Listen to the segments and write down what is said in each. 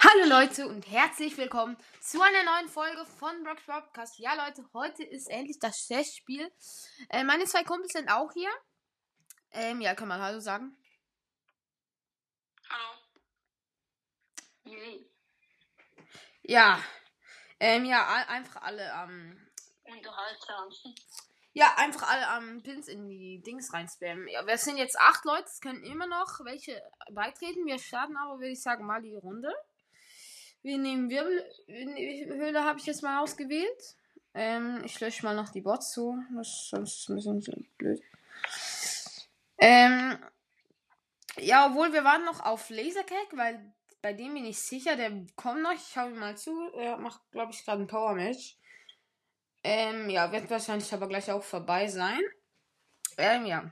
Hallo Leute und herzlich willkommen zu einer neuen Folge von Brock's Podcast. Ja Leute, heute ist endlich das Chessspiel. Äh, meine zwei Kumpels sind auch hier. Ähm, ja, kann man Hallo sagen. Hallo. Ja. Ähm, ja, einfach alle am. Unterhaltsam. ja, einfach alle am Pins in die Dings reinspammen. Ja, wir sind jetzt acht Leute, es können immer noch welche beitreten. Wir starten aber, würde ich sagen, mal die Runde. Wir nehmen Wirbelhöhle, habe ich jetzt mal ausgewählt. Ähm, ich lösche mal noch die Bots zu. Das sonst ein bisschen blöd. Ähm, ja, obwohl wir warten noch auf Lasercake, weil bei dem bin ich sicher, der kommt noch. Ich schau ihm mal zu. Er macht, glaube ich, gerade ein Power Match. Ähm, ja, wird wahrscheinlich aber gleich auch vorbei sein. Ähm, ja.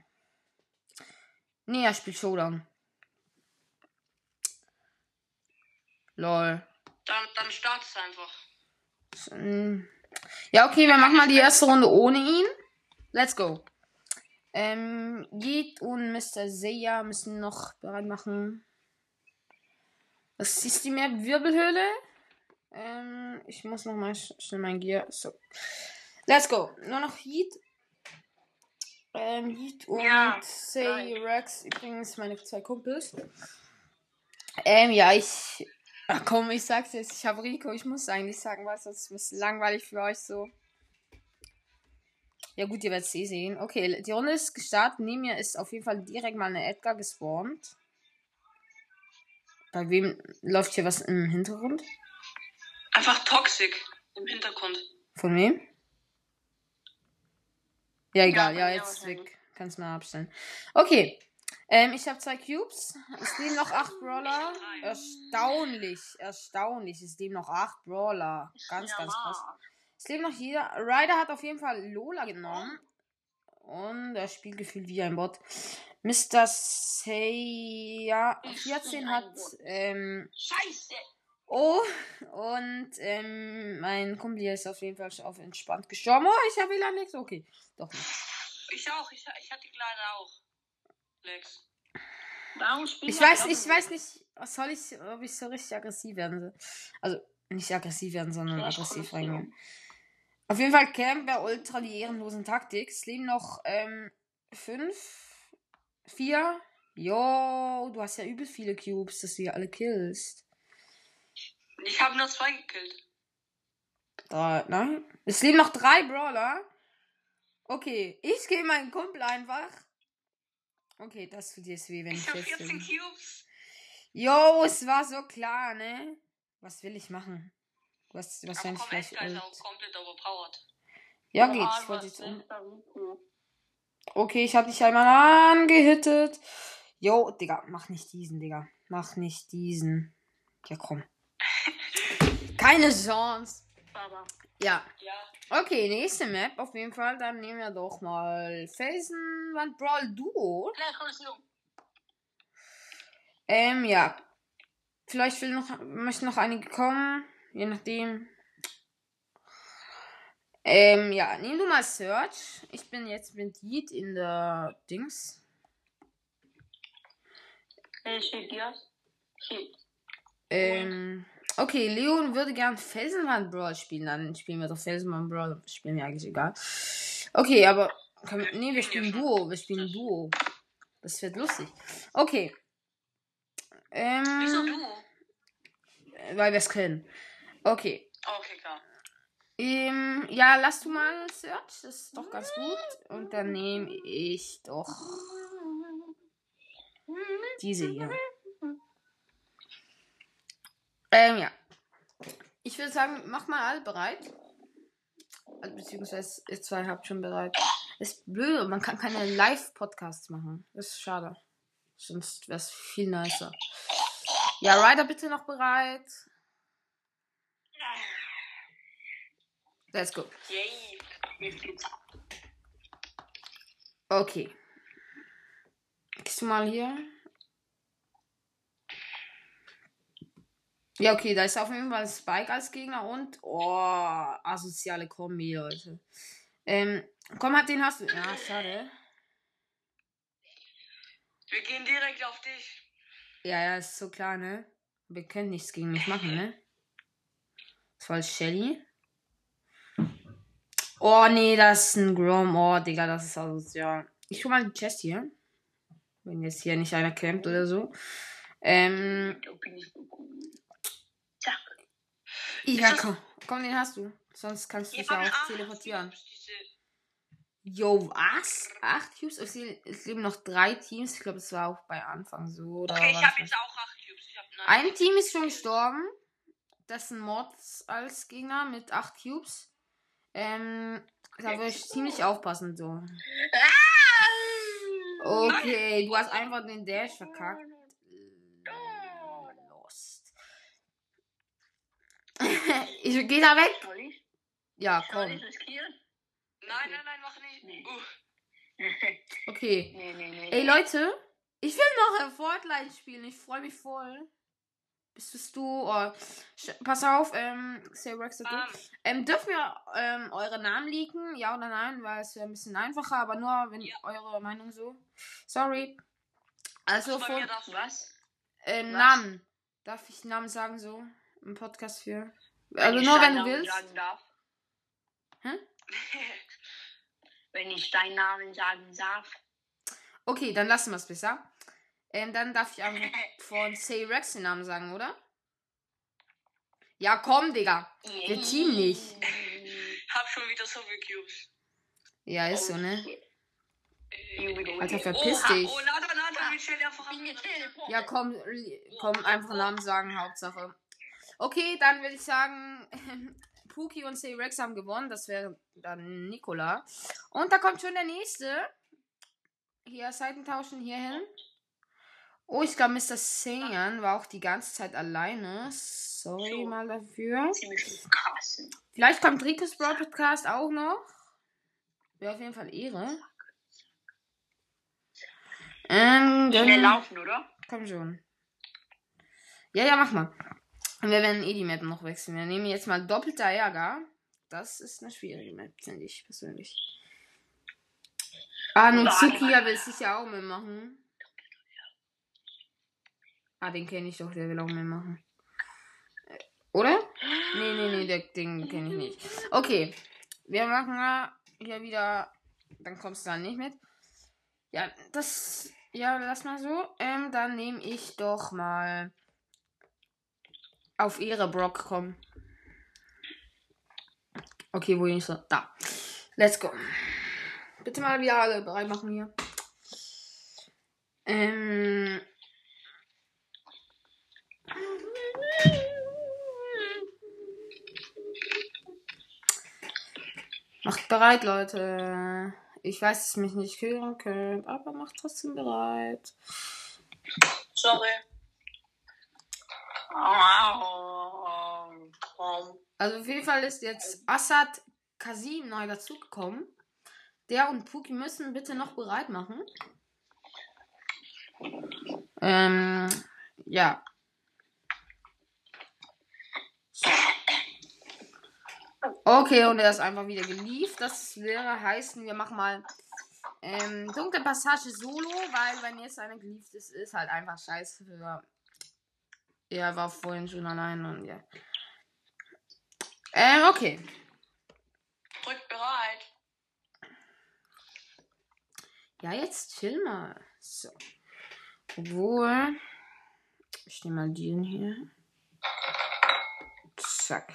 Nee, er spielt Showdown. Lol. Dann, dann startest du einfach. Mm. Ja, okay, wir machen mal die erste Runde ohne ihn. Let's go. Ähm, Yeet und Mr. Seiya müssen noch bereit machen. Was ist die mehr Wirbelhöhle? Ähm, ich muss noch mal sch schnell mein Gear. So. Let's go. Nur noch Yeet. Ähm, Yeet und Ja, Say Rex. Übrigens meine zwei Kumpels. Ähm, ja, ich. Ach komm, ich sag's jetzt. Ich habe Rico. Ich muss eigentlich sagen, was sonst ist ein bisschen langweilig für euch so. Ja gut, ihr werdet es eh sehen. Okay, die Runde ist gestartet. Neben mir ist auf jeden Fall direkt mal eine Edgar gespawnt. Bei wem läuft hier was im Hintergrund? Einfach Toxic im Hintergrund. Von wem? Ja, egal. Ja, mir jetzt weg. Kannst mal abstellen. Okay. Ähm, ich habe zwei Cubes. Es leben noch acht Brawler. Erstaunlich. Erstaunlich. Es leben noch acht Brawler. Ganz, ganz krass. Es lebt noch jeder. Ryder hat auf jeden Fall Lola genommen. Und er spielt gefühlt wie ein Bot. Mr. Seiya Ich 14 bin hat ähm, Scheiße. Oh, und ähm, mein Kumpel hier ist auf jeden Fall auf entspannt gestorben. Oh, ich habe wieder nichts. Okay, doch nicht. Ich auch. Ich, ich hatte leider auch. Lex. Warum spielen Ich weiß, ich weiß nicht, was soll ich, ob ich so richtig aggressiv werden soll. Also, nicht aggressiv werden, sondern Vielleicht aggressiv reingehen. Auf jeden Fall Camp bei ultra die ehrenlosen Taktik. Es leben noch ähm, fünf, vier. Jo, du hast ja übel viele Cubes, dass du die alle killst. Ich habe nur zwei gekillt. Drei, nein. Es leben noch drei Brawler. Okay, ich gehe meinen Kumpel einfach. Okay, das tut jetzt weh, wenn ich, Ich habe jetzt 14 bin. Cubes. Jo, es war so klar, ne? Was will ich machen? Du hast Aber komm, vielleicht Edgar ist auch komplett overpowered. Ja, geht. Ich wollte jetzt um. Okay, ich hab dich einmal angehittet. Jo, Digga, mach nicht diesen, Digga. Mach nicht diesen. Ja, komm. Keine Chance. Ja. ja. Okay, nächste Map auf jeden Fall. Dann nehmen wir doch mal Felsenwand Brawl Duo. Ähm, ja. Vielleicht will noch, möchten noch einige kommen. Je nachdem. Ähm, ja, nimm du mal Search. Ich bin jetzt mit Yeet in der Dings. Hier. Ähm, okay, Leon würde gern Felsenwand Brawl spielen. Dann spielen wir doch Felsenwand Brawl. Spielen mir eigentlich egal. Okay, aber. Können wir, nee, wir spielen Duo. Wir spielen Duo. Das wird lustig. Okay. Ähm, Wieso du? Weil wir es können. Okay. Okay, klar. Ähm, ja, lass du mal Search. Das ist doch ganz gut. Und dann nehme ich doch diese hier. Ähm, ja. Ich würde sagen, mach mal alle bereit. Also, beziehungsweise, ihr zwei habt schon bereit. Ist blöd, man kann keine Live-Podcasts machen. Ist schade. Sonst wäre es viel nicer. Ja, Ryder, bitte noch bereit. Let's go. Okay. Gehst du mal hier? Ja, okay, da ist auf jeden Fall Spike als Gegner und. Oh, asoziale Kombi, Leute. Ähm, komm, halt, den hast du. Ja, schade. Wir gehen direkt auf dich. Ja, ja, ist so klar, ne? Wir können nichts gegen mich machen, ne? Das war Shelly. Oh, nee, das ist ein Grom. Oh, Digga, das ist asozial. Ich hol mal die Chest hier. Wenn jetzt hier nicht einer campt oder so. Ähm, ja, komm. Komm, den hast du. Sonst kannst du dich ja auch teleportieren. Yo, was? Acht Cubes? Es le- es leben noch drei Teams. Ich glaube, es war auch bei Anfang so. Okay, ich habe jetzt auch 8 Cubes. Ein Team ist schon gestorben. Das ist ein Mods als Gegner mit 8 Cubes. Ähm, da würde ich ziemlich aufpassen, so. Okay, du hast einfach den Dash verkackt. Lost. ich geh da weg. Ja, komm. Nein, nein, nein, mach nicht. Nee. Uh. Okay. nee, nee, nee. Ey, Leute, ich will noch Fortnite spielen. Ich freue mich voll. Bist du? Oh, pass auf, ähm, Say Rex, du. Ähm, Ähm, dürfen wir ähm, eure Namen leaken? Ja oder nein? Weil es wäre ein bisschen einfacher, aber nur wenn Ja. eure Meinung so. Sorry. Also von was? ähm, was? Namen. Darf ich Namen sagen so? Im Podcast für. Also nur wenn du willst. Sagen darf. Hä? wenn ich deinen Namen sagen darf. Okay, dann lassen wir es besser. Ähm, dann darf ich einfach von Say Rex den Namen sagen, oder? Ja, komm, Digga. Wir teamen nicht. Hab schon wieder so viele Cubes. Ja, ist so, ne? Alter, Alter, verpiss dich. Oh, Nathan, Nathan, wir stellen einfach Teleport. Ja, komm, komm, einfach Namen sagen, Hauptsache. Okay, dann würde ich sagen, Pookie und Say Rex haben gewonnen. Das wäre dann Nikola. Und da kommt schon der nächste. Hier Seiten tauschen hier hin. Oh, ich glaube, Mr. Saiyan war auch die ganze Zeit alleine. Sorry So. mal dafür. Vielleicht kommt Ricos Broad Podcast auch noch. Wäre auf jeden Fall Ehre. Ähm, Schnell laufen, oder? komm schon. Ja, ja, mach mal. Und wir werden eh die Map noch wechseln. Wir nehmen jetzt mal doppelter Ärger. Das ist eine schwierige Map, finde ich persönlich. Ah, Nutsukia will sicher auch mitmachen. Ah, den kenne ich doch, der will auch mitmachen. Äh, Oder? Nee, nee, nee, der, den kenne ich nicht. Okay, wir machen hier wieder. Dann kommst du dann nicht mit. Ja, das. Ja, lass mal so. Ähm, dann nehme ich doch mal. Auf Ehre Brock kommen. Okay, wo ist er? Da. Let's go. Bitte mal wieder alle bereit machen hier. Ähm. Macht bereit, Leute. Ich weiß, dass ihr mich nicht hören könnt, aber macht trotzdem bereit. Sorry. Also auf jeden Fall ist jetzt Assad Kasim neu dazugekommen. Der und Puki müssen bitte noch bereit machen. Ähm, ja. Okay, und er ist einfach wieder gelieft. Das wäre heißen, wir machen mal ähm, dunkle Passage solo, weil wenn jetzt einer gelieft ist, ist halt einfach scheiße für. Er war vorhin schon allein und ja. Ähm, okay. Drück bereit. Ja, jetzt chill mal. So. Obwohl. Ich nehme mal den hier. Zack.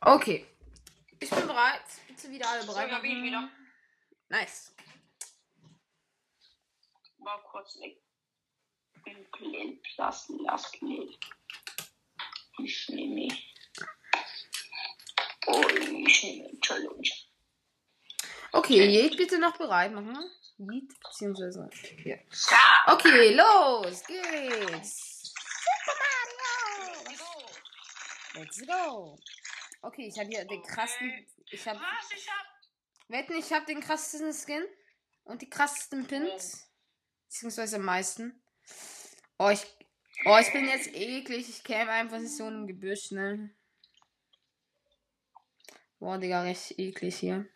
Okay. Ich bin bereit. Bitte wieder alle bereit. bin ich wieder. Nice. War kurz weg. Ein Clip lassen. Ich nehme. Oh, ich nehme Challenge. Okay, Jed bitte noch bereit machen. Jed, beziehungsweise. Ja. Okay, los geht's. Let's go. Okay, ich habe hier den krassen. Ich habe. Was? Ich hab. Wetten, ich habe den krassesten Skin und die krassesten Pins. Beziehungsweise am meisten. Oh, ich. Oh, ich bin jetzt eklig. Ich käme einfach in so einem Gebüsch, ne? Boah, Digga, recht eklig hier.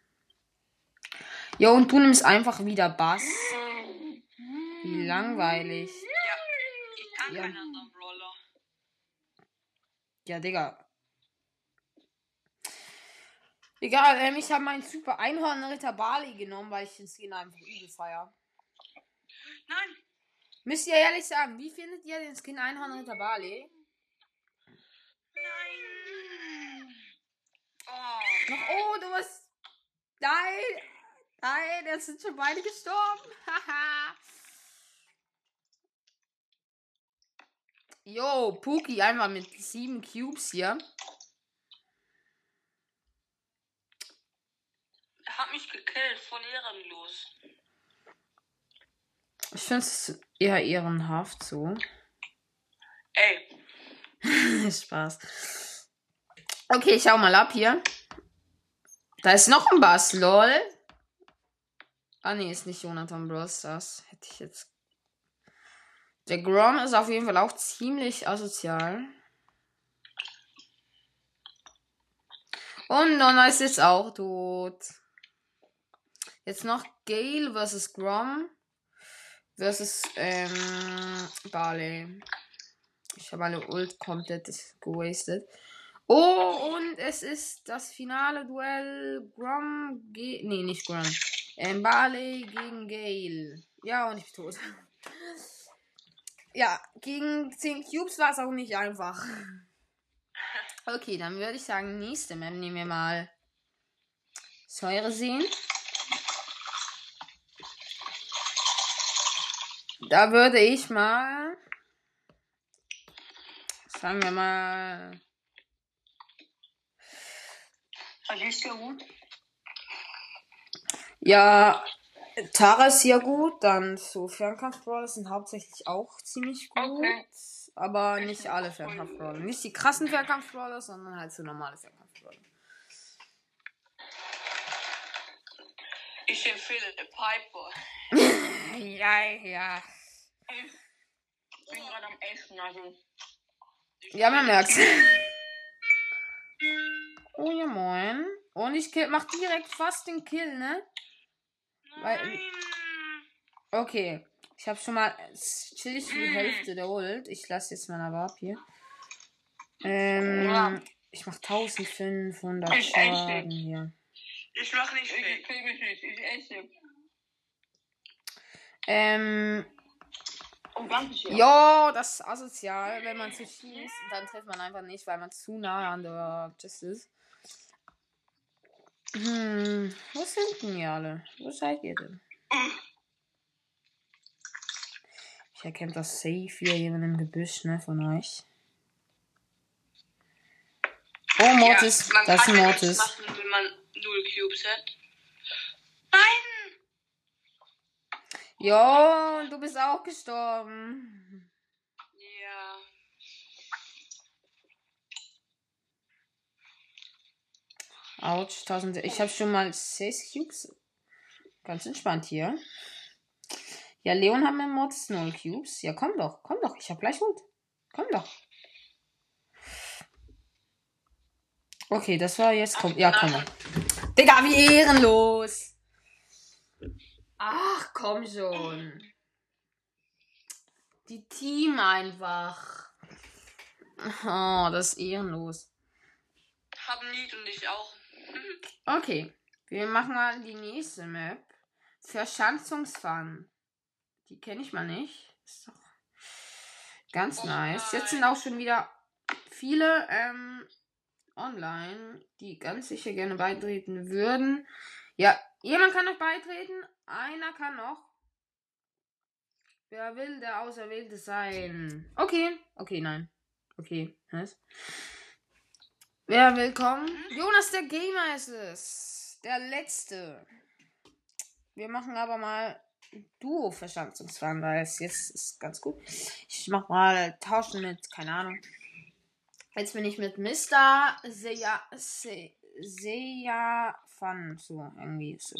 Jo, und du nimmst einfach wieder Bass. Wie langweilig. Ja. Ich kann Ja. keinen anderen Brawler. Ja, Digga. Egal, ähm, ich habe meinen Super Einhorn-Ritter Bali genommen, weil ich den Skin einfach übel feier. Nein. Müsst ihr ehrlich sagen, wie findet ihr den Skin Einhorn-Ritter Bali? Nein. Oh. Noch, oh, du bist. Nein! Nein, jetzt sind schon beide gestorben. Haha. Yo, Puki einfach mit sieben Cubes hier. Er hat mich gekillt, voll ehrenlos. Ich finde es eher ehrenhaft so. Ey, Spaß. Okay, ich schau mal ab hier. Da ist noch ein Bass, lol. Ah, nee, ist nicht Jonathan Bros. Das hätte ich jetzt. Der Grom ist auf jeden Fall auch ziemlich asozial. Und Nonna ist jetzt auch tot. Jetzt noch Gale versus Grom versus ähm, Barley. Ich habe meine Ult komplett gewastet. Oh, und es ist das finale Duell Grom ge Nee, nicht Grom. Ähm, Barley gegen Gale. Ja, und ich bin tot. Ja, gegen 10 Cubes war es auch nicht einfach. Okay, dann würde ich sagen, nächste Map nehmen wir mal Säure sehen. Da würde ich mal. Sagen wir mal. verliest du gut? Ja, Tara ist ja gut. Dann so Fernkampf-Brawler sind hauptsächlich auch ziemlich gut. Okay. Aber nicht alle Fernkampf-Brawler. Nicht die krassen Fernkampf-Brawler, sondern halt so normale Fernkampf-Brawler. Ich empfehle den Piper. Ja, ja. Ich bin gerade am Essen, also. Ich Ja, man merkt's. Oh ja, moin. Und ich kill, mach direkt fast den Kill, ne? Weil-. Okay. Ich habe schon mal chillig die Hälfte der Ult. Ich lasse jetzt mal aber ab hier. Ähm, Ja. ich mach 1500 Ich Schaden nicht. hier. Ich mach nicht viel. Ich krieg mich nicht. Ich esse. Ähm, Oh, schön. ja, das ist asozial, wenn man zu schießt. Dann trifft man einfach nicht, weil man zu nah an der Just ist. Hm, wo sind denn ihr alle? Wo seid ihr denn? Ich erkenne das safe hier jemand im Gebüsch, ne, von euch. Oh, Mortis. man das ist kann ja Mortis. nichts machen, wenn man null Cubes hat. Nein! Jo, du bist auch gestorben. Ja. Autsch, 1000. Ich habe schon mal 6 Cubes. Ganz entspannt hier. Ja, Leon hat mit Mortis 0 Cubes. Ja, komm doch, komm doch. Ich hab gleich Hut. Komm doch. Okay, das war jetzt. Komm, ja, komm mal. Digga, wie ehrenlos. Ach, komm schon. Die Team einfach. Oh, das ist ehrenlos. Haben Lied und ich auch. Okay, wir machen mal die nächste Map. Verschanzungsfun. Die kenne ich mal nicht. Ist doch ganz Oh nice. Jetzt sind nein. auch schon wieder viele ähm, online, die ganz sicher gerne beitreten würden. Ja, jemand kann noch beitreten. Einer kann noch. Wer will der Auserwählte sein? Okay. Okay, nein. Okay. Was? Wer will kommen? Jonas der Gamer ist es. Der letzte. Wir machen aber mal duo verschanzungsfahren weil es jetzt ist ganz gut. Ich mach mal tauschen mit, keine Ahnung. Jetzt bin ich mit Mr. Seja, Se, Seja Fun. So, irgendwie so.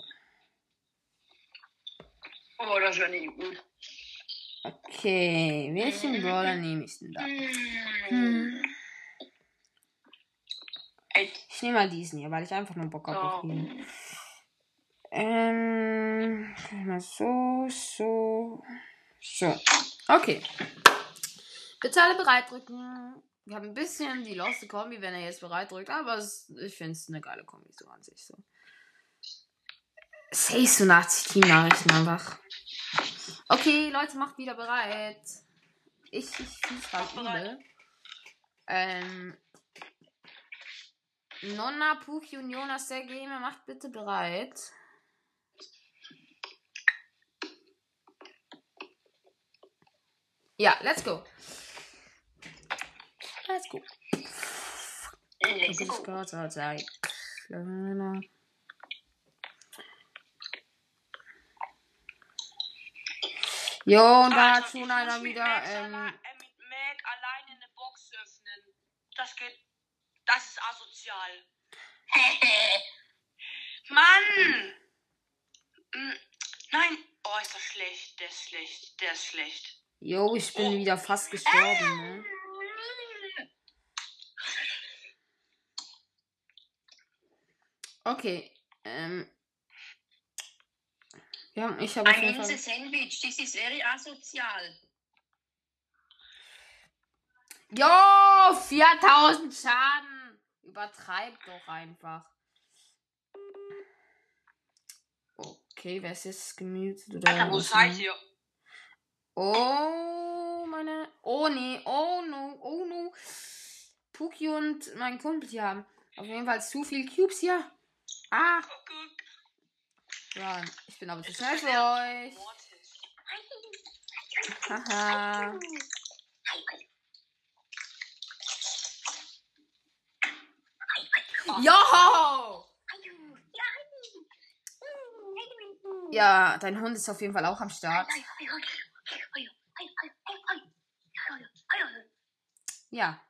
Oh, das wäre nicht gut. Okay, welchen Brawler nehme ich denn da? Hm. Ey, Ich nehme mal diesen hier, weil ich einfach nur Bock habe auf ihn. Ähm, mal so, so, so. Okay. Alle bereit drücken. Wir haben ein bisschen die loste Kombi, wenn er jetzt bereit drückt, aber es, ich finde es eine geile Kombi so an sich so. 86 Team-Nachrichten einfach. Okay, Leute, macht wieder bereit. Ich, ich fühle es gerade übel. Ähm, Nonna, Puki und Jonas der Gamer, macht bitte bereit. Ja, let's go. Let's go. Let's go. go, so Zeit. Kleiner. Jo, und da hat Also, schon ich einer wieder, ähm, äh, Mac alleine eine Box öffnen. Das geht. Das ist asozial. Mann! Mm, Nein! Oh, ist das schlecht. Der ist schlecht. Der ist schlecht. jo, ich bin Oh. wieder fast gestorben, ne? Okay, ähm. Ja, ich habe Ein ganzes Sandwich, this is very asozial. Jo, 4000 Schaden. Übertreib doch einfach. Okay, wer ist jetzt gemutet oder? Alter, wo seid ihr? Oh, meine. Oh nee, oh no, oh no. Puki und mein Kumpel hier haben auf jeden Fall zu viel Cubes hier. Ah, Guck, guck. ja, ich bin aber zu schnell für euch. Haha. Joho! Ja, dein Hund ist auf jeden Fall auch am Start. Ja.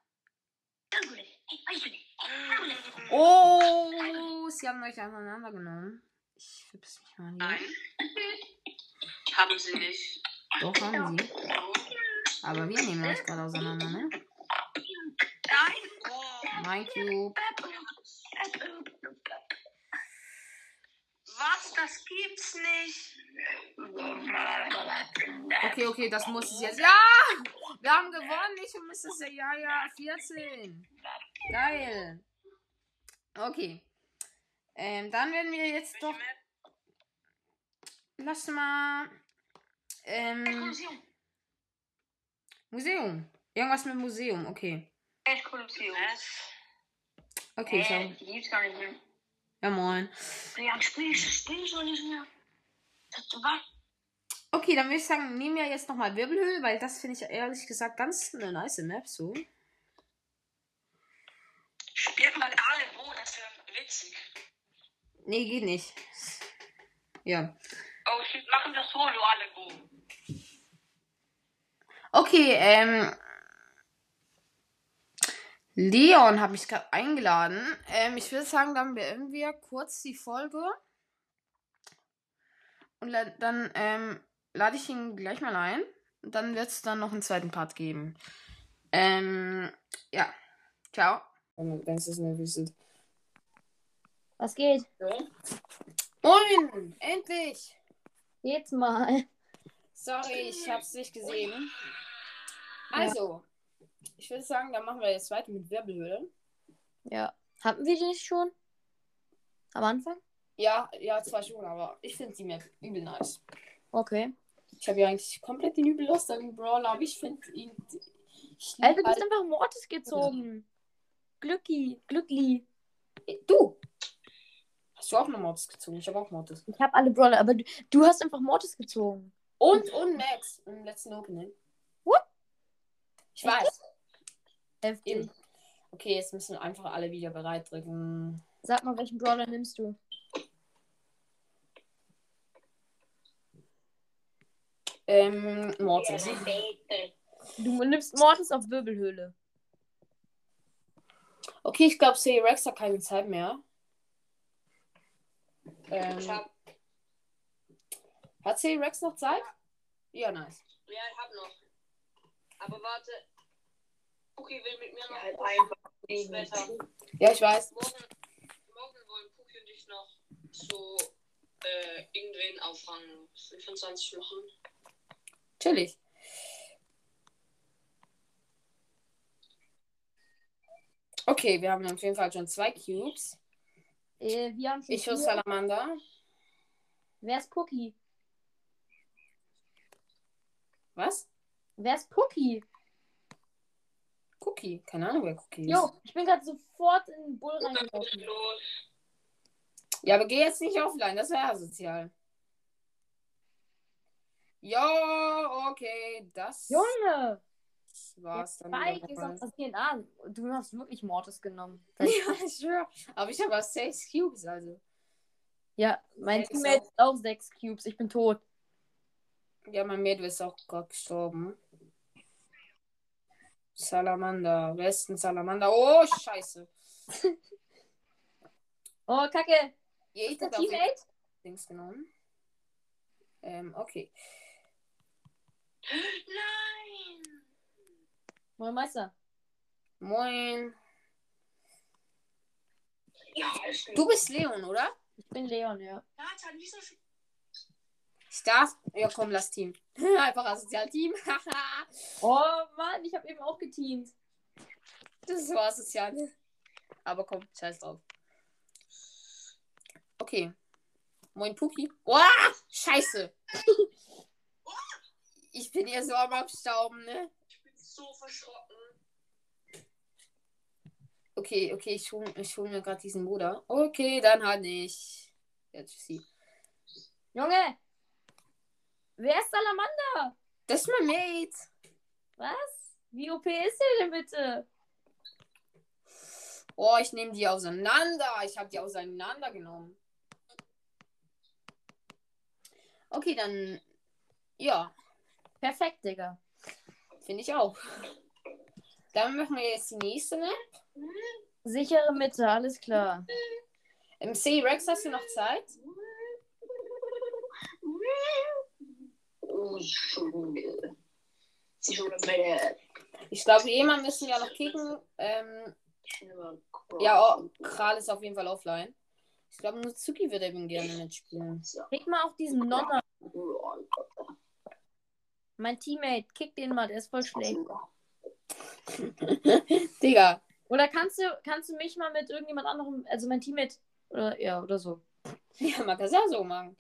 Oh, sie haben euch aneinander genommen. Ich fips mich mal Nein. hier. Haben sie nicht. Doch, haben sie. Aber wir nehmen euch gerade auseinander, ne? Nein! Oh. Mein Cube. Was? Das gibt's nicht. Okay, okay, das muss es jetzt. Ja! Wir haben gewonnen. Ich und Mr. Ja, ja, 14. Geil. Okay. Ähm, dann werden wir jetzt doch. Lass mal. Ähm, Museum. Irgendwas mit Museum, okay. Was? Okay, Äh, schau. die gibt's gar nicht mehr. Ja, moin. Ja, spiel ich, spiel ich doch nicht mehr. Das Okay, dann würde ich sagen, nehmen wir jetzt nochmal Wirbelhöhle, weil das finde ich ehrlich gesagt ganz eine nice Map so. Spielt mal alle wo, das wäre witzig. Nee, geht nicht. Ja. Oh machen wir Solo alle wo. Okay, ähm. Leon habe ich gerade eingeladen. Ähm, ich würde sagen, dann beenden wir kurz die Folge. Und dann ähm, lade ich ihn gleich mal ein. Und dann wird es dann noch einen zweiten Part geben. Ähm, ja. Ciao. Wenn es ist nervös ist. Was geht? Moin! Endlich! Jetzt mal. Sorry, ich hab's nicht gesehen. Also, ich würde sagen, dann machen wir jetzt weiter mit Wirbelhöhle. Ja. Hatten wir die nicht schon? Am Anfang? Ja, ja, zwar schon, aber ich finde die Map übel nice. Okay. Ich habe ja eigentlich komplett den übel Lust an den Brawler, aber ich finde ihn. Ich Alter, du bist halt- einfach Mortis gezogen. Glücki, Glückli. du! Hast du auch noch Mortis gezogen? Ich habe auch Mortis. Ich habe alle Brawler, aber du, du hast einfach Mortis gezogen. Und, und Max im letzten Opening. What? Ich Echt? weiß. Heftig. Eben. Okay, jetzt müssen einfach alle wieder bereit drücken. Sag mal, welchen Brawler nimmst du? Ähm, Mortis. Du nimmst Mortis auf Wirbelhöhle. Okay, ich glaube, C Rex hat keine Zeit mehr. Ähm, Ich hab, hat C Rex noch Zeit? Ja, nice. ja, ich hab noch. Aber warte. Puki will mit mir noch halt das Wetter. Ja, ich weiß. Morgen, morgen wollen Puki und ich noch so äh, irgendwen auf Rang 25 machen. Chillig. Okay, wir haben auf jeden Fall schon zwei Cubes. Äh, wir haben schon Ich vier. Salamander. Wer ist Cookie? Was? Wer ist Cookie? Cookie. Keine Ahnung, wer Cookie ist. Jo, ich bin gerade sofort in den Bull reingelaufen. los. Ja, aber geh jetzt nicht offline, das wäre asozial. Ja, okay, das Junge! war's dann. Spike ist auf das DNA. Du hast wirklich Mortis genommen. Ja, ich schwör. Aber ich habe auch sechs Cubes, also. Ja, mein Teammate ist auch sechs Cubes. Ich bin tot. Ja, mein Mädel ist auch gerade gestorben. Salamander, Westen Salamander. Oh, scheiße. Oh, Kacke. Ist hat auf jeden Teammate? Dings genommen. Ähm, okay. Nein! Moin Meister. Moin. Ja, ist Du bist Leon, oder? Ich bin Leon, ja. Ich darf. Ja, komm, lass Team. Einfach asozial Team. Oh Mann, ich habe eben auch geteamt. das ist so asozial. Aber komm, scheiß drauf. Okay. Moin, Puki. Oh, scheiße. Ich bin hier so am Abstauben, ne? Ich bin so verschrocken. Okay, okay, ich hole ich hol mir gerade diesen Bruder. Okay, dann halt nicht. Jetzt sie. Junge! Wer ist Salamander? Das ist mein Mate. Was? Wie OP ist der denn bitte? Oh, ich nehme die auseinander. Ich habe die auseinandergenommen. Okay, dann. Ja, Perfekt, Digga. finde ich auch. Dann machen wir jetzt die nächste, ne? Sichere Mitte, alles klar. Im C-Rex hast du noch Zeit? Oh, Schule. Meine. Ich glaube, jemand müssen ja noch kicken. Ähm, ja, oh, Kral ist auf jeden Fall offline. Ich glaube, nur Zuki wird eben gerne mitspielen. Kick mal auch diesen Nonner. Mein Teammate, kick den mal, der ist voll schlecht. Digga. Oder kannst du, kannst du mich mal mit irgendjemand anderem, also mein Teammate, oder ja, oder so. Ja, man kann es auch so machen.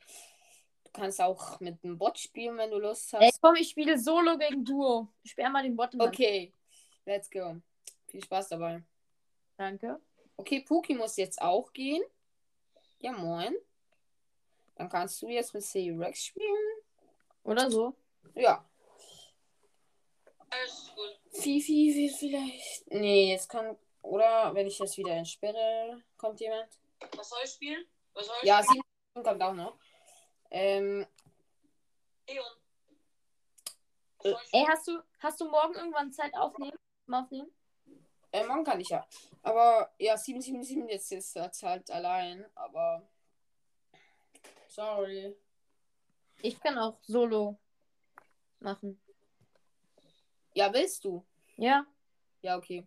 Du kannst auch mit einem Bot spielen, wenn du Lust Ey, hast. komm, ich spiele Solo gegen Duo. Sperr mal den Bot Okay, let's go. Viel Spaß dabei. Danke. Okay, Puki muss jetzt auch gehen. Ja, moin. Dann kannst du jetzt mit C-Rex spielen. Oder so. Ja. Alles gut. Fifi will vielleicht. Nee, jetzt kann. Oder wenn ich das wieder entsperre, kommt jemand. Was soll ich spielen? Was soll ich Ja, spielen? sieben kommt auch noch. Ähm, Leon. Was Äh, Ey, hast du, hast du morgen irgendwann Zeit aufnehmen? Mal aufnehmen? äh, morgen kann ich ja. Aber ja, 777 jetzt ist das halt allein. Aber. Sorry. Ich kann auch Solo machen. Ja, willst du? Ja? Ja, okay.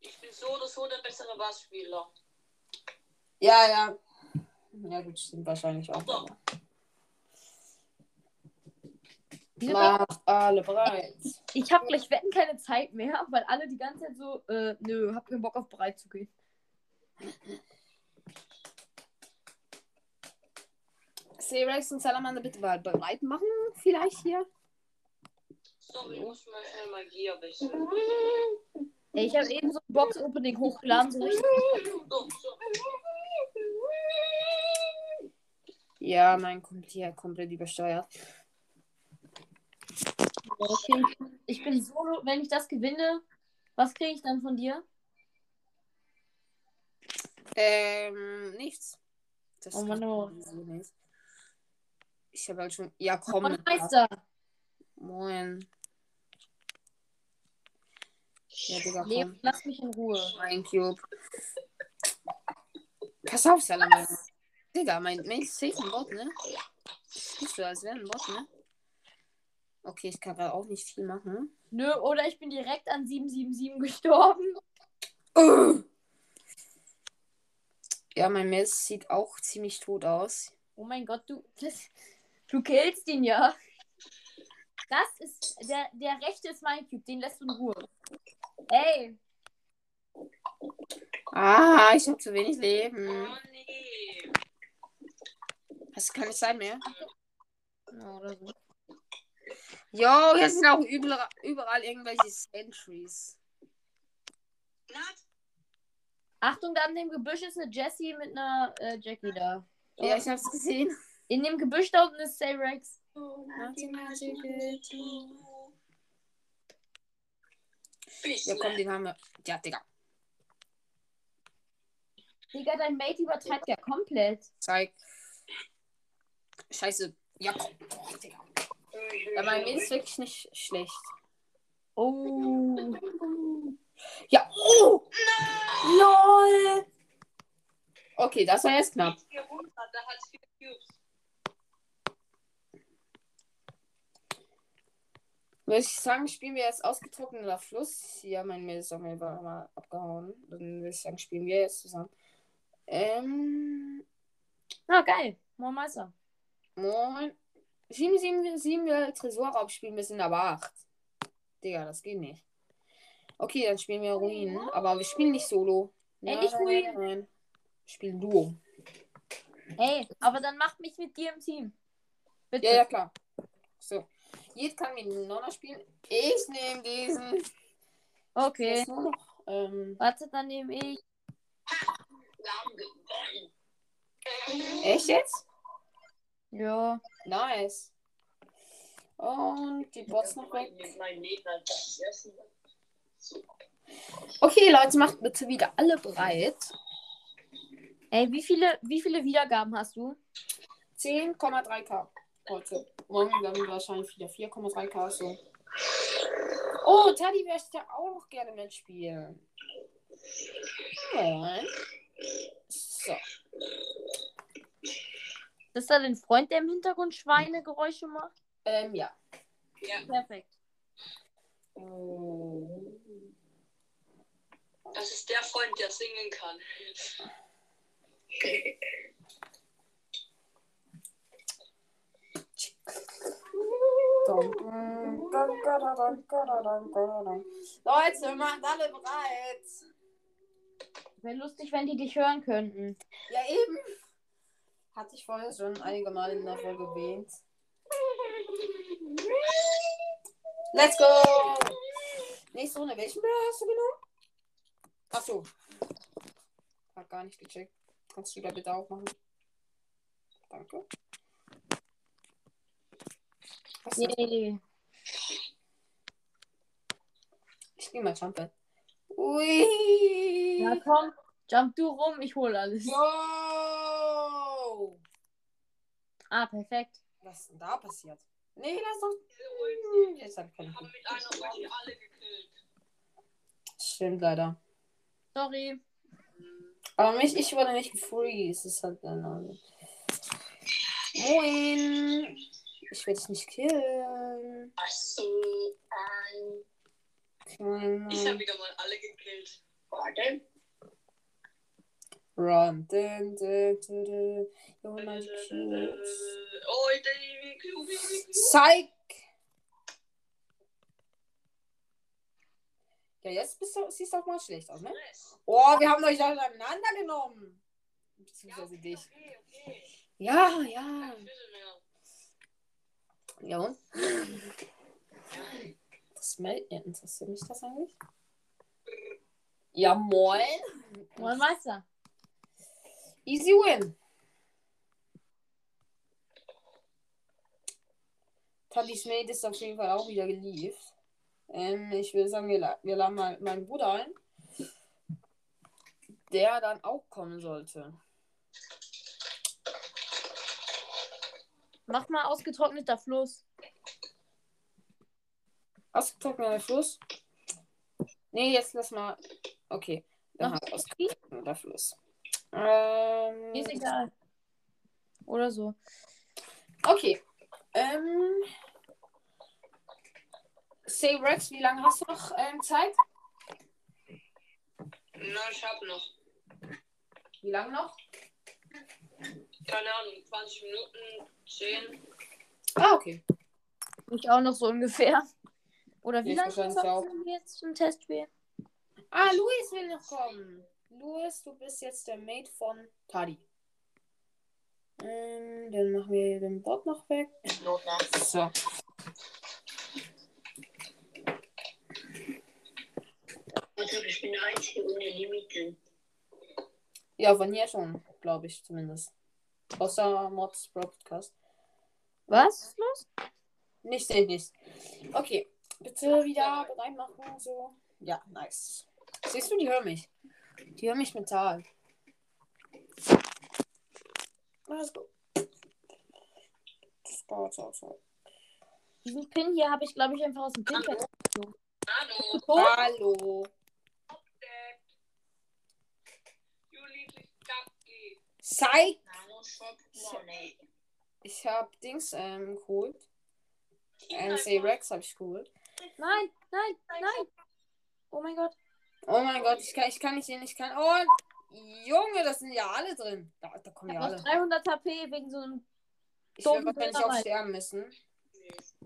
Ich bin so oder so der bessere Bassspieler. Ja, ja. Ja, gut, stimmt wahrscheinlich auch. aber- Macht alle bereit. Ich habe gleich wetten keine Zeit mehr, weil alle die ganze Zeit so, äh, nö, hab keinen Bock auf bereit zu gehen. C-Rex und Salamander bitte mal bereit machen, vielleicht hier. Sorry, ich muss mal schnell Magie wechseln. Ey, ich habe eben so ein Box-Opening hochgeladen, so richtig. Ja, mein kommt hier komplett übersteuert. Okay, ich bin- Solo. Wenn ich das gewinne, was kriege ich dann von dir? Ähm, nichts. Das Oh Mann, oh. ich habe halt schon. Ja, komm. Von Meister. Moin. Ja, Digga, komm. lass mich in Ruhe. Mein Cube. Pass auf, Salamander. Digga, mein Main ist safe ein Bot, ne? Siehst du, als wäre ein Bot, ne? Okay, ich kann gerade auch nicht viel machen. Nö, oder ich bin direkt an 777 gestorben. Ja, mein Mess sieht auch ziemlich tot aus. Oh mein Gott, du. Das, du killst ihn ja. Das ist. Der, der rechte ist mein Cube, den lässt du in Ruhe. Ey, Ah, ich habe zu wenig Leben. Oh nee. Hast du keine Zeit mehr? Ja, oder so. Jo, hier sind auch überall, überall irgendwelche Sentries. Achtung, da in dem Gebüsch ist eine Jessie mit einer äh, Jackie da. Ja, ich hab's gesehen. In dem Gebüsch da unten ist Sayrex. Ja, komm, den haben wir. Ja, Digga. Digga, dein Mate übertreibt ja komplett. Zeig. Scheiße. Ja, komm. Ja, mein Mädel ist wirklich nicht schlecht. Oh. Ja. Oh! LOL! Okay, das war jetzt knapp. Hier runter, da hat vier Cubes. Würde ich sagen, spielen wir jetzt ausgetrockneter Fluss. Ja, mein Mädel ist auch mal, mal abgehauen. Dann würde ich sagen, spielen wir jetzt zusammen. Ähm. Ah, geil. Moin Meister. Moin. 7, 7, 7 wir Tresorraub spielen, wir sind aber 8. Digga, das geht nicht. Okay, dann spielen wir Ruinen. Aber wir spielen nicht solo. Ey, nicht Ruinen. Nein. Wir spielen Duo. Ey, aber dann macht mich mit dir im Team. Bitte. Ja, ja, klar. So. Jetzt kann mit Nonna spielen. Ich nehme diesen. Okay. Ähm, Warte, dann nehme ich. Echt jetzt? Ja. Nice. Und die Bots noch weg. So. Okay, Leute, macht bitte wieder alle bereit. Ey, wie viele, wie viele Wiedergaben hast du? 10,3k heute. Morgen dann wahrscheinlich wieder 4,3k. So. Oh, Teddy möchte ja auch noch gerne mitspielen. Moin. So. Das ist da dein Freund, der im Hintergrund Schweinegeräusche macht? Ähm, ja. Ja, Perfekt. Oh. das ist der Freund, der singen kann. Leute, macht alle bereit. Wäre lustig, wenn die dich hören könnten. Ja, eben. Hatte ich vorher schon einige Mal in der Folge erwähnt. Let's go! Nächste Runde. Welchen Bär hast du genommen? Achso. Hat gar nicht gecheckt. Kannst du da bitte aufmachen? Danke. Achso, Yay. ich nehme mal Jumper. Ui! Ja, komm. Jump du rum, ich hole alles. Yo! Ah, perfekt. Was ist denn da passiert? Nee, das ist doch. Jetzt hab ich keine haben mit einer Ulti alle gekillt. Stimmt leider. Sorry. Aber mich, ich wurde nicht gefreeze. Das ist halt dann. also- Moin! Ich werde dich nicht killen. Ach so. Ich habe wieder mal alle gekillt. Warte. Run. Dun, dun, dun, dun. Oh, die Cube. Zeig! Ja, jetzt bist du, siehst du auch mal schlecht aus, ne? Oh, wir haben euch aneinander genommen. Beziehungsweise dich. Okay, okay. Ja, ja. Ja und? Das Mel ja, interessiert mich das eigentlich? Ja, moin. Moin Meister. Easy win. Tadis Mate ist auf jeden Fall auch wieder geliefert. Ähm, ich würde sagen, wir, wir laden mal meinen Bruder ein. Der dann auch kommen sollte. Mach mal ausgetrockneter Fluss. Ausgetrockneter Fluss? Nee, jetzt lass mal. Okay. Dann halt ausgetrockneter Fluss. Ähm, Ist egal. Oder so. Okay. Ähm. Say Rex, wie lange hast du noch ähm, Zeit? Na, ich hab noch. Wie lange noch? Keine Ahnung, 20 Minuten, 10. Ah, okay. Ich auch noch so ungefähr. Oder wie Ich lange wahrscheinlich zocken auch. wir jetzt zum Testspiel? Ah, Luis will noch kommen. Luis, du bist jetzt der Mate von Tadi. Ähm, dann machen wir den Bot noch weg. So. Also, ich bin der Einzige ohne Limiten. Ja, von hier schon, glaube ich zumindest. Außer Mods Broadcast. Was ist los? Nicht, nicht, nicht. Okay. Bitte wieder bereit machen. So. Ja, nice. Siehst du, die hören mich. Die hören mich mental. Let's go. So, so, so. Diesen Pin hier habe ich, glaube ich, einfach aus dem Pin. Hallo. Hallo. Hallo, Shop Money. Ich hab Dings ähm, geholt. NC Rex habe ich geholt. Nein, nein, nein. Oh mein Gott. Oh mein Gott, ich kann, ich kann nicht sehen, ich kann. Oh, Junge, das sind ja alle drin. Da, da kommen Ich ja alle. noch 300 HP wegen so einem. Ich werde dummen wahrscheinlich auch sterben müssen. Ich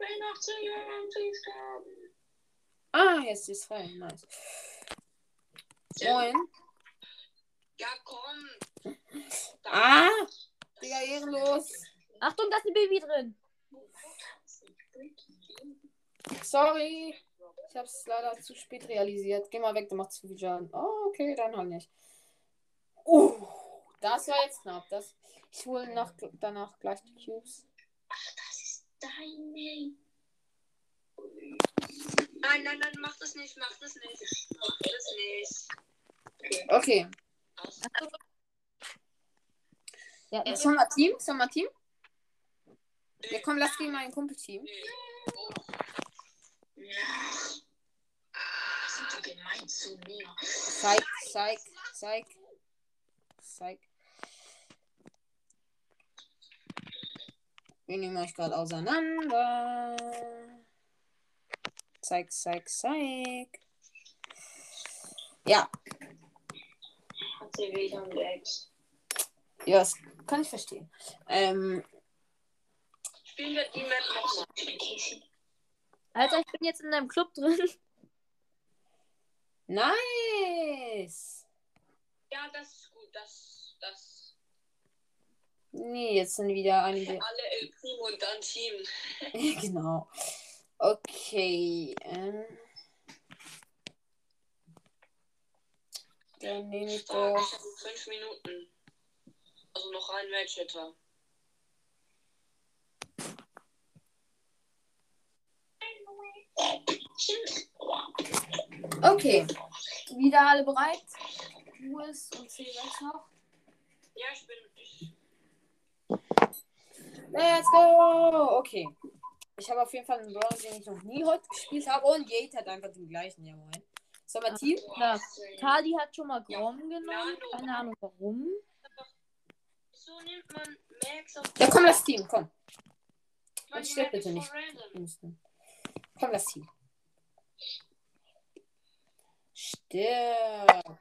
will noch zu jung, zu sterben. Ah, jetzt ist frei. Nice. Moin. Ja, komm. Ah! Digga, ehrenlos. Achtung, da ist ein Baby drin. Sorry. Ich hab's leider zu spät realisiert. Geh mal weg, du machst zu viel Schaden. Oh, okay, dann halt nicht. Uh, das war jetzt knapp. Das, ich hole nach, danach gleich die Cubes. Das ist deine. Nein, nein, nein, mach das nicht, mach das nicht. Mach das nicht. Okay. Ja, Ja, sollen wir Team? Sollen wir Team? Ja, komm, lass gegen meinen Kumpel-Team. Nee. Oh. Ja. Was sind du gemein zu mir? Zeig, zeig, zeig. Zeig. Wir nehmen euch gerade auseinander. Zeig, zeig, zeig. Ja, Hat sie wieder einen Lex. ja, das kann ich verstehen. Ähm, Spielen wir die Map nochmal. Ich bin Casey. Alter, ich bin jetzt in deinem Club drin. Nice. Ja, das ist gut. Das, das. Nee, jetzt sind wieder einige. Alle El Primo und dann Team. genau. Okay. Ähm. Dann nehme ich doch. ich habe fünf Minuten. Also noch ein Match etwa. Okay. Wieder alle bereit? Louis und C-Rex noch. Ja, ich bin. Ich, Let's go! Okay. Ich habe auf jeden Fall einen Brawler, den ich noch nie heute gespielt habe. Und Jade hat einfach den gleichen. Ja, moin. Sollen wir Team? Ja. Tali hat schon mal Grom Ja. genommen. Keine Ahnung warum. so nimmt man Max auf. Ja, komm, lass Team. Komm. Die stirb bitte nicht. random. Komm, lass Team. Stirb.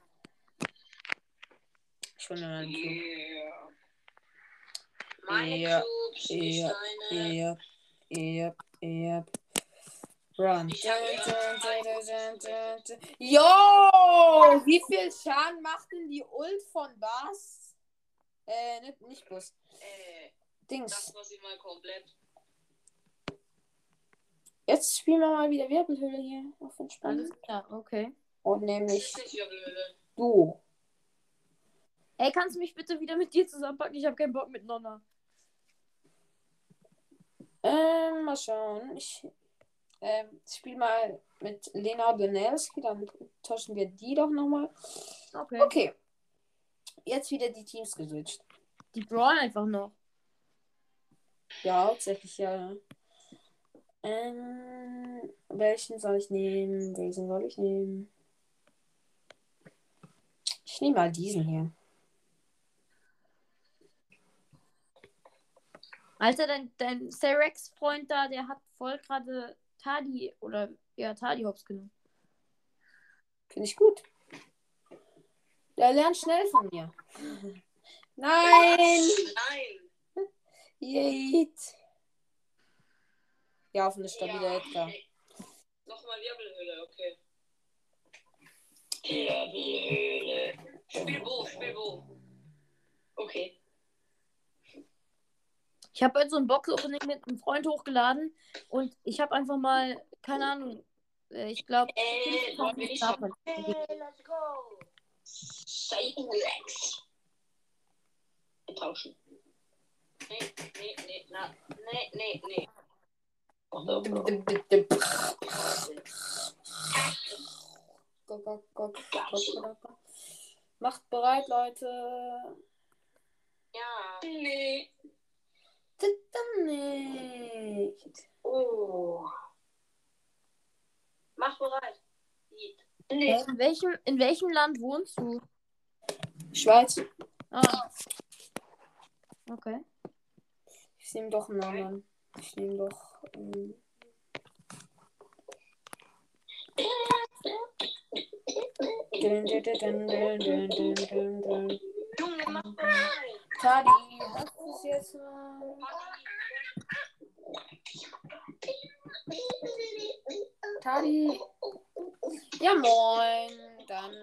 Mir mal einen Cube. Yeah. Meine Ja. Cubes, nicht Ja. Run. Ja- dun, dun, dun. Yo! Wie viel Schaden macht denn die Ult von Bass? Äh, nicht, nicht Bus. Äh, Dings. das war sie mal komplett. Jetzt spielen wir mal wieder Wirbelhöhle hier auf Alles entspannt. klar, okay. Und nämlich du. Ey, kannst du mich bitte wieder mit dir zusammenpacken? Ich habe keinen Bock mit Nonna. Ähm, mal schauen. Ich ähm, spiele mal mit Lena Donelski, dann tauschen wir die doch nochmal. Okay. Okay. Jetzt wieder die Teams geswitcht. Die brawlen einfach noch. Ja, hauptsächlich ja. Ähm, welchen soll ich nehmen? Welchen soll ich nehmen? Ich nehme mal diesen hier. Alter, dein, dein Cerex-Freund da, der hat voll gerade Tadi oder ja, Tadi Hops genommen. Finde ich gut. Der lernt schnell von mir. Nein! Nein! Jeet. Ja, auf eine stabile Ja. Edgar. Nochmal Wirbelhöhle, okay. die Höhle. Spiel Bo, spiel Bo. Okay. Ich habe heute so ein Box-Opening mit einem Freund hochgeladen und ich habe einfach mal, keine Ahnung, äh, ich glaube, Äh? Power. Hey, let's go. Satan. Wir tauschen. Nee, nee, nee, na, nee, nee, nee. Go, go, go, go. Macht bereit, Leute. Ja. Nee. Dann nicht. Oh. Mach bereit. Nee. In welchem, in welchem Land wohnst du? Schweiz. Ah. Okay. Ich nehme doch einen anderen. Ich nehme doch. Ähm, Dün, dün, dün, dün, dün, dün, dün. Junge, mach mal. Tadi, hast du es jetzt mal? Tadi. Ja, moin. Dann.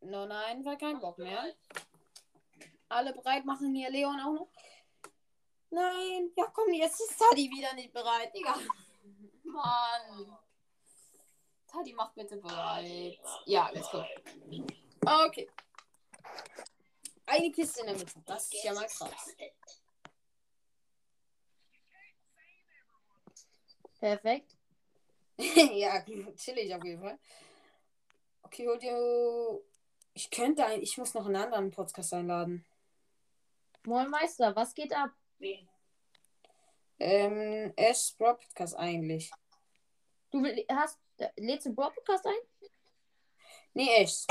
No, nein, war kein Bock mehr. Alle bereit machen hier Leon auch noch. Nein, ja komm, jetzt ist Tadi wieder nicht bereit, Digga. Mann. Tadi macht bitte bereit. Ja, let's go. Okay. Eine Kiste in der Mitte. Das ist ja mal krass. Perfekt. ja, chillig auf jeden Fall. Okay, hol dir. Ich könnte ein. Ich muss noch einen anderen Podcast einladen. Moin Meister, was geht ab? Wen? Ähm, S Podcast eigentlich. Du will- hast, lädst du Broad Podcast ein? Nee, S.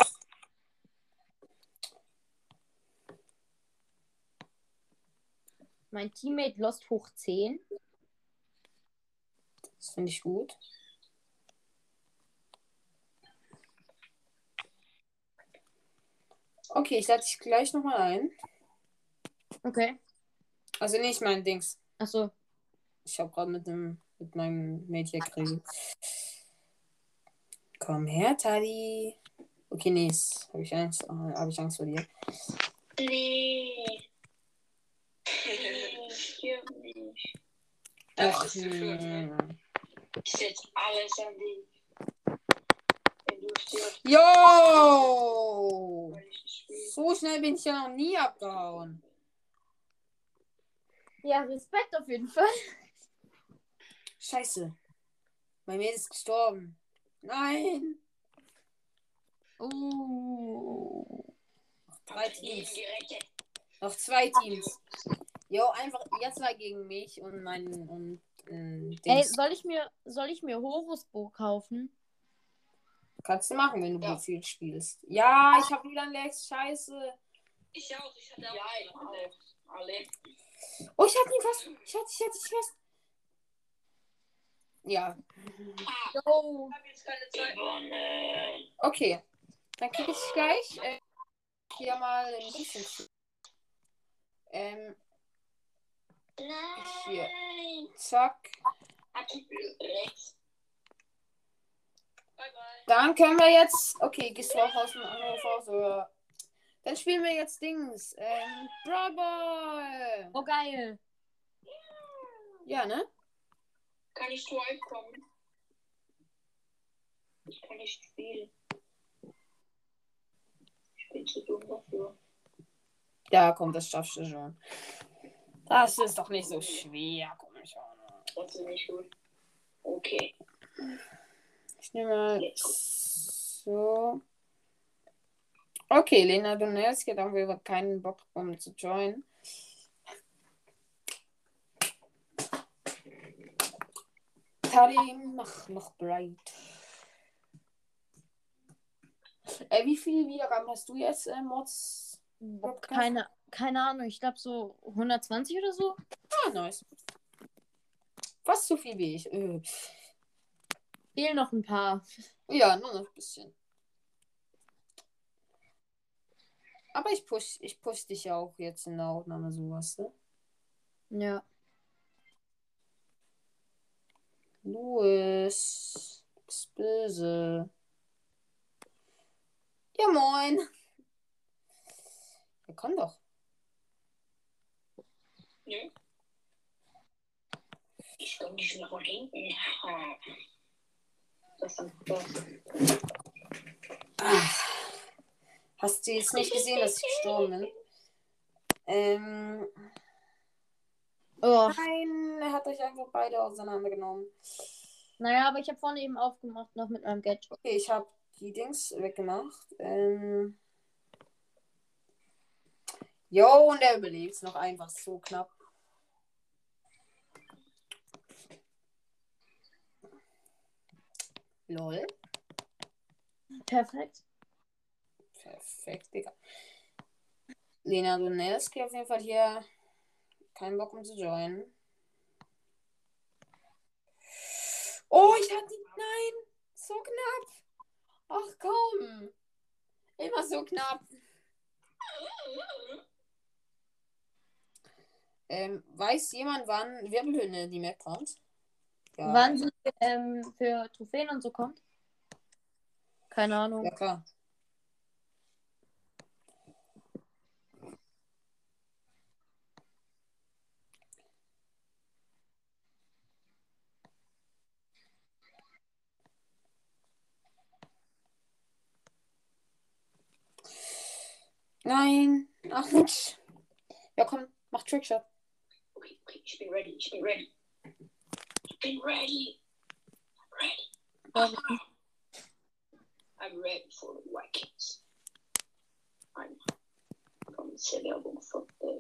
Mein Teammate Lost hoch 10. Das finde ich gut. Okay, ich lade dich gleich nochmal ein. Okay. Also nicht mein Dings. Achso. Ich habe gerade mit dem mit meinem Mädchen geredet. Komm her, Tadi. Okay, nee, habe ich Angst, habe ich Angst vor dir. Nee. Nee, stimmt nicht. Das Ach, ist viert, ne? Ich setz alles an dich. Wenn du stirbst, Jo! ich nicht. So schnell bin ich ja noch nie abgehauen. Ja, Respekt auf jeden Fall. Scheiße. Mein Mädel ist gestorben. Nein. Uh. Noch drei Teams. Noch zwei Teams. Jo, einfach ihr zwei gegen mich und mein und ähm, Ey, soll ich mir, soll ich mir Horusbo kaufen? Kannst du machen, wenn du Ja. Profil spielst. Ja, ich habe wieder ein Lex. Scheiße. Ich auch, ich hatte auch. Ja, ich alle. Alle. Oh, ich hatte ihn fast. Ich hatte, ich hatte, ich fast. Ja, Yo. Ich habe jetzt keine Zeit. Gewonnen. okay. Dann krieg ich gleich äh, hier mal ein bisschen. Ähm, Nein. zack. Dann können wir jetzt. Okay, gehst du auch aus dem Anruf aus? Oder? Dann spielen wir jetzt Dings. Ähm, Brawl Ball. Oh, geil. Ja, ne? Kann ich zu euch kommen? Ich kann nicht spielen. Ich bin zu dumm dafür. Ja, komm, das schaffst du schon. Das ist doch nicht so schwer. Komm schon. Das ist nicht gut. Okay. Ich nehme mal so. Okay, Lena Donelski hat irgendwie keinen Bock, um zu joinen. Tari, mach noch bereit. Äh, wie viel Wiedergaben hast du jetzt, äh, Mods? Podcast? Keine, keine Ahnung, ich glaube so 120 oder so. Ah, nice. Fast so viel wie ich. Äh, Fehlen noch ein paar. Ja, nur noch ein bisschen. Aber ich push, ich push dich ja auch jetzt in der Aufnahme sowas, ne? Ja. Louis. ist böse. Ja, moin. Ja, komm doch. Nö. Ich komme nicht nach hinten. Das ist. Hast du jetzt nicht gesehen, dass ich gestorben bin? Ähm, Oh. nein, er hat euch einfach beide auseinandergenommen. Naja, aber ich habe vorne eben aufgemacht, noch mit meinem Gadget. Okay, ich habe die Dings weggemacht. Ähm. Jo, und er überlebt noch einfach so knapp. Lol. Perfekt. Perfekt, Digga. Lena Donelski auf jeden Fall hier. Kein Bock um zu joinen. Oh, ich hatte. Nein! So knapp! Ach komm! Immer so knapp. Ähm, weiß jemand, wann Wirbelhöhne die Map kommt? Ja. Wann sie ähm, für Trophäen und so kommt? Keine Ahnung. Ja, klar. Nein. Autsch. Ja, komm, mach Trickshot. Okay, okay, ich bin ready, ich bin ready. Ich bin ready. I'm ready. Ähm. Ah. I'm ready for the Vikings. I'm Sevilla from the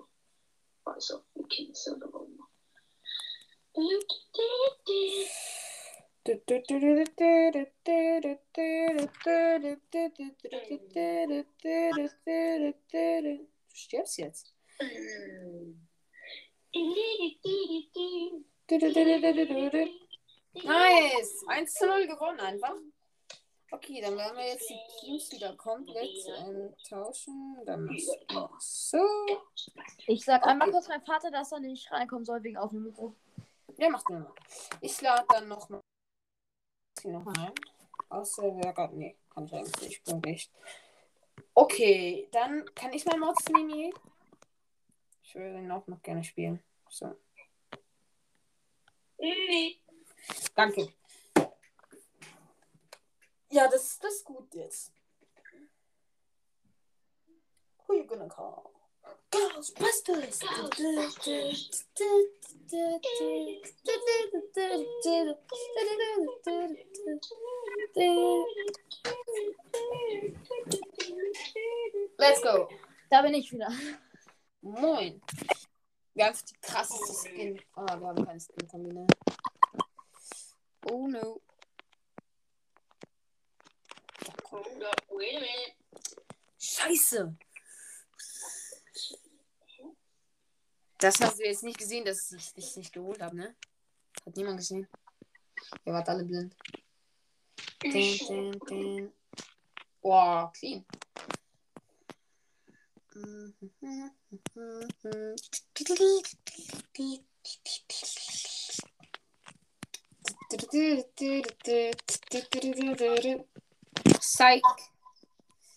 Rise of Vikings of the Roma. Du stirbst jetzt. Nice. 1 zu 0 gewonnen einfach. Okay, dann werden wir jetzt die Teams wieder komplett ähm, tauschen. Dann machst du so. Ich sag einmal Okay. kurz meinem Vater, dass er nicht reinkommen soll wegen Aufnahmegruppe. Ja, macht nur mal. Ich lade dann noch mal. noch mal. Außer wer gerade. Nee, kann ich eigentlich nicht. Ich bin nicht. Okay, dann kann ich mal Mods nehmen. Ich würde ihn auch noch gerne spielen. So. Danke. Ja, das, das ist gut jetzt. Who you gonna call? Ghostbusters! Let's go. Da bin ich wieder. Moin. Wir haben die krasseste Skin. Ah, wir haben keine Skin-Kombine. Oh no. Hold up, wait a minute. Scheiße. Das hast du jetzt nicht gesehen, dass ich dich nicht geholt habe, ne? Hat niemand gesehen. Ihr wart alle blind. Dun, dun, dun. Boah, clean. Psych.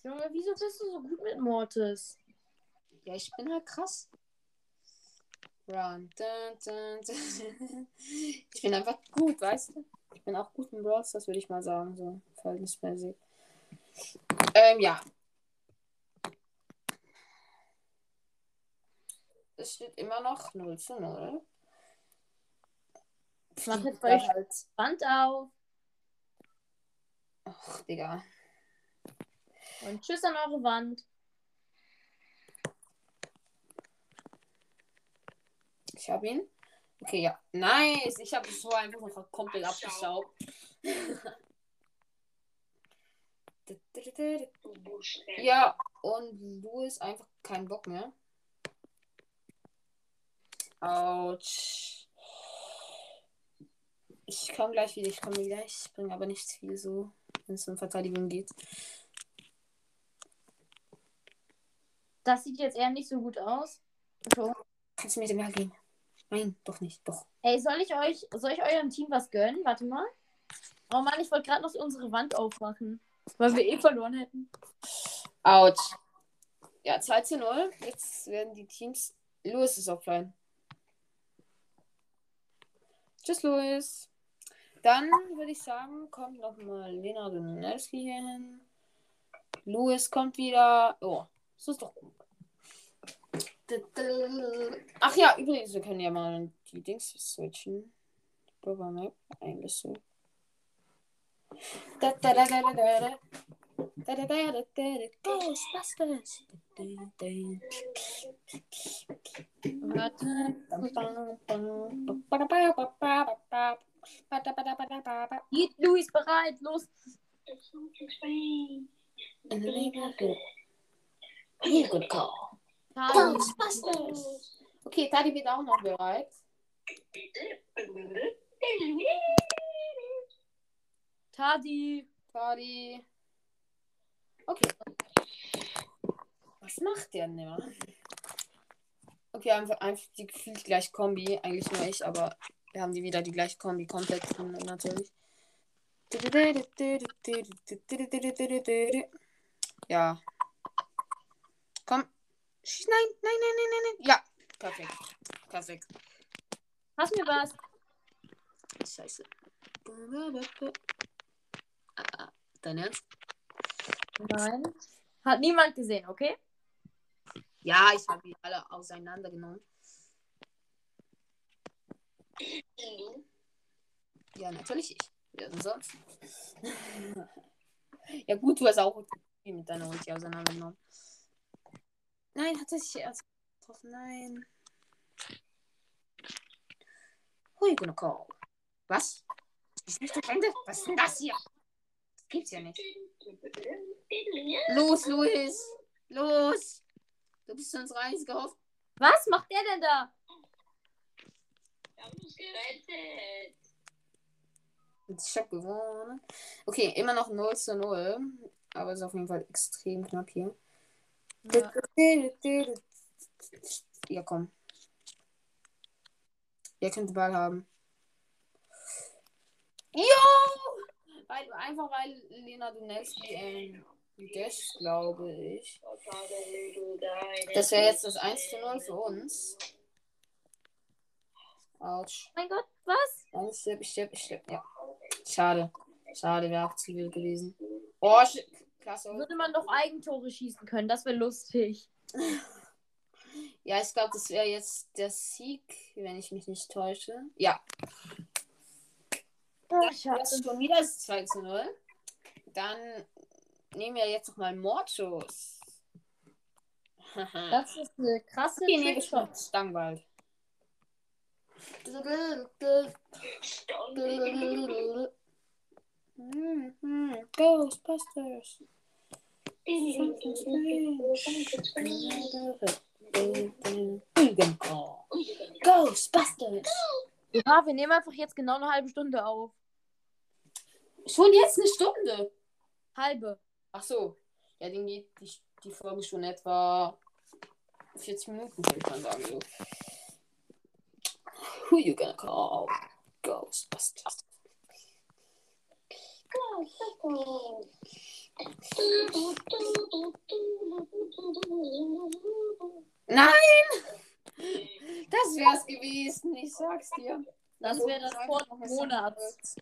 Junge, wieso bist du so gut mit Mortis? Ja, ich bin halt krass. Run. Dun, dun, dun. Ich bin einfach gut, weißt du? Ich bin auch gut im Bros, das würde ich mal sagen, so verhältnismäßig. Ähm, ja. Es steht immer noch 0 zu 0. Ich mach jetzt bei euch halt. Band auf. Ach, Digga. Und tschüss an eure Wand. Ich habe ihn. Okay, ja. Nice. Ich habe es so einfach noch komplett abgeschaut. ja, und du ist einfach kein Bock mehr. Autsch. Ich komme gleich wieder, ich komme wieder. Ich bringe aber nicht viel so, wenn es um Verteidigung geht. Das sieht jetzt eher nicht so gut aus. So. Kannst du mir den mal geben? Nein, doch nicht. Doch. Ey, soll ich euch, soll ich eurem Team was gönnen? Warte mal. Oh Mann, ich wollte gerade noch unsere Wand aufmachen. Weil wir eh verloren hätten. Autsch. Ja, 2 zu 0. Jetzt werden die Teams. Louis ist offline. Tschüss, Louis. Dann würde ich sagen, kommt nochmal Lena Donelski hier hin. Louis kommt wieder. Oh, das ist doch gut. Ach ja, übrigens, wir können ja mal die Dings switchen. Global Map, eigentlich so. Da, da, da, da, da, da. Da, da, da, da, da, da. Ghostbusters. Da, da, Warte. Geht Luis bereit, los. Good call. Tadi. Okay, Tadi wird auch noch bereit. Tadi. Tadi. Okay. Was macht der denn immer? Okay, einfach, einfach die gefühlt gleich Kombi. Eigentlich nur ich, aber wir haben die wieder die gleiche Kombi komplett natürlich. Ja. Komm. Schieß- Nein, nein, nein, nein, nein, nein. Ja. Perfekt. Perfekt. Hast mir was? Scheiße. Ah. Dein Ernst? Nein. Hat niemand gesehen, okay? Ja, ich habe die alle auseinandergenommen. Ja, natürlich ich. Wer denn sonst? ja, gut, du hast auch mit deiner Ulti auseinandergenommen. Nein, hat er sich erst getroffen? Nein. Hui, gonna call. Was? Ist nicht zu Ende? Was ist denn das hier? Das gibt's ja nicht. Los, Luis! Los! Du bist uns reingehofft. Was macht der denn da? Wir haben uns gerettet. Ich hab gewonnen. Okay, immer noch 0 zu 0. Aber ist auf jeden Fall extrem knapp hier. Ja. Ja, komm. Ihr könnt den Ball haben. Jo! Weil, einfach weil Lena Donetski ähm, das glaube ich. Das wäre jetzt das 1 zu 0 für uns. Autsch. Mein Gott, was? Nein, ich stirb, ich stirb, ich stirb. Ja. Schade. Schade, wäre auch Ziel gewesen. Oh, sch- klasse. Würde man doch Eigentore schießen können, das wäre lustig. Ja, ich glaube, das wäre jetzt der Sieg, wenn ich mich nicht täusche. Ja, Ach, das ist schon wieder das 2 zu 0. Dann nehmen wir jetzt nochmal Mordschuss. Haha. Das ist eine krasse Okay, nee, wir Trickshot. Ghostbusters. Ghostbusters. Ja, wir nehmen einfach jetzt genau eine halbe Stunde auf. Schon jetzt eine Stunde. Halbe. Ach so. Ja, dann geht die, die Folge schon etwa 40 Minuten, würde man sagen. So. Who you gonna call? Ghostbusters. Nein! Das wär's gewesen, ich sag's dir. Das wäre das Wort des Monats.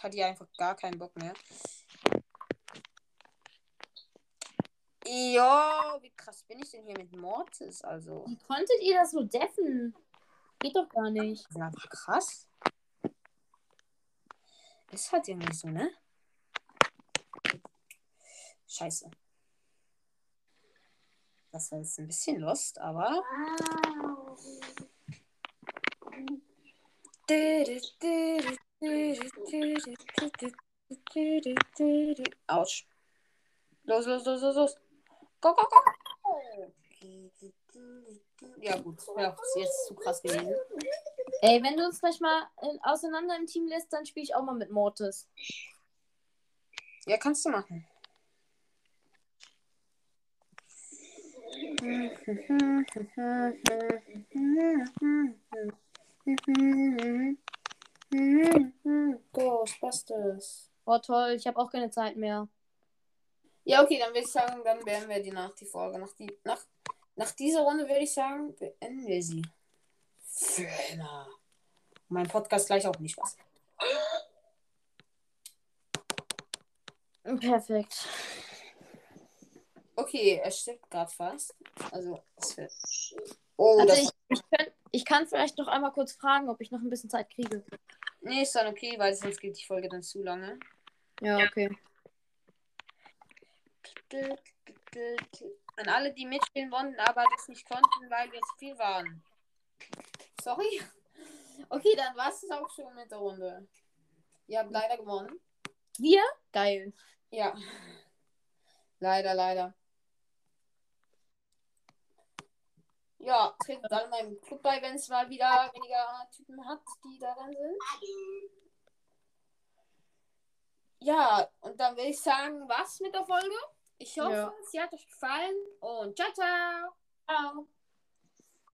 Hat die einfach gar keinen Bock mehr. Jo, wie krass bin ich denn hier mit Mortis? Also, Wie konntet ihr das so deffen? Geht doch gar nicht. das ist einfach krass. Ist halt irgendwie so, ne? Scheiße. Das war jetzt ein bisschen lost, aber. Autsch. Los, los, los, los, los. Go, go, go. Ja, gut. Ja, ist jetzt zu krass gewesen. Ey, wenn du uns gleich mal äh, auseinander im Team lässt, dann spiele ich auch mal mit Mortis. Ja, kannst du machen. Ghostbusters. Oh toll, ich habe auch keine Zeit mehr. Ja, okay, dann würde ich sagen, dann beenden wir die nach die Folge. Nach, die, nach, nach dieser Runde würde ich sagen, beenden wir sie. Für immer. Mein Podcast gleich auch nicht was. Perfekt. Okay, es stirbt gerade fast. Also, es wird. Oh, Also das. ich, ich, könnt, ich kann vielleicht noch einmal kurz fragen, ob ich noch ein bisschen Zeit kriege. Nee, ist dann okay, weil sonst geht die Folge dann zu lange. Ja, okay. An alle, die mitspielen wollten, aber das nicht konnten, weil wir zu viel waren. Sorry. Okay, dann war es auch schon mit der Runde. Ihr habt leider gewonnen. Wir? Geil. Ja. Leider, leider. Ja, tretet alle meinem Club bei, wenn es mal wieder weniger Typen hat, die daran sind. Ja, und dann will ich sagen, was mit der Folge? Ich hoffe, Ja. sie hat euch gefallen und ciao, ciao. Ciao.